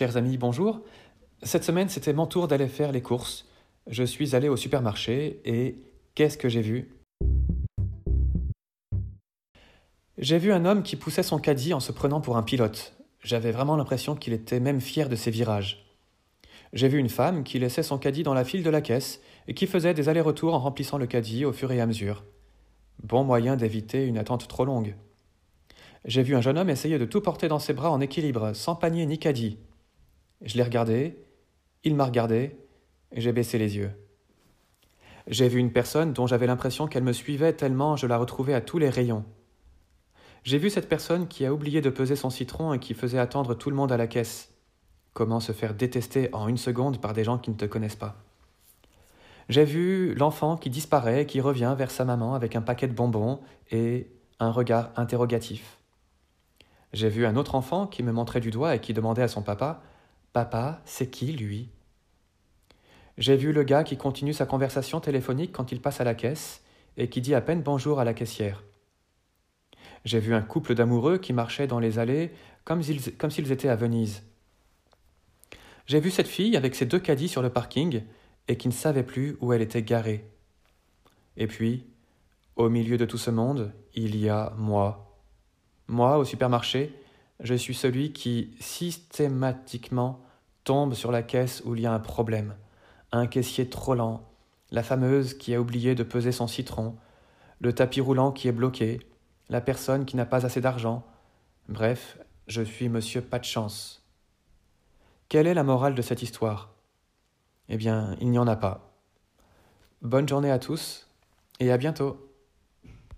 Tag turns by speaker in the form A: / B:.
A: Chers amis, bonjour. Cette semaine, c'était mon tour d'aller faire les courses. Je suis allé au supermarché et qu'est-ce que j'ai vu? J'ai vu un homme qui poussait son caddie en se prenant pour un pilote. J'avais vraiment l'impression qu'il était même fier de ses virages. J'ai vu une femme qui laissait son caddie dans la file de la caisse et qui faisait des allers-retours en remplissant le caddie au fur et à mesure. Bon moyen d'éviter une attente trop longue. J'ai vu un jeune homme essayer de tout porter dans ses bras en équilibre, sans panier ni caddie. Je l'ai regardé, il m'a regardé, et j'ai baissé les yeux. J'ai vu une personne dont j'avais l'impression qu'elle me suivait tellement je la retrouvais à tous les rayons. J'ai vu cette personne qui a oublié de peser son citron et qui faisait attendre tout le monde à la caisse. Comment se faire détester en une seconde par des gens qui ne te connaissent pas? J'ai vu l'enfant qui disparaît, qui revient vers sa maman avec un paquet de bonbons et un regard interrogatif. J'ai vu un autre enfant qui me montrait du doigt et qui demandait à son papa Papa, c'est qui lui? J'ai vu le gars qui continue sa conversation téléphonique quand il passe à la caisse et qui dit à peine bonjour à la caissière. J'ai vu un couple d'amoureux qui marchait dans les allées comme s'ils, comme s'ils étaient à Venise. J'ai vu cette fille avec ses deux caddies sur le parking et qui ne savait plus où elle était garée. Et puis, au milieu de tout ce monde, il y a moi. Moi, au supermarché, je suis celui qui systématiquement tombe sur la caisse où il y a un problème, un caissier trop lent, la fameuse qui a oublié de peser son citron, le tapis roulant qui est bloqué, la personne qui n'a pas assez d'argent. Bref, je suis monsieur pas de chance. Quelle est la morale de cette histoire? Eh bien, il n'y en a pas. Bonne journée à tous et à bientôt.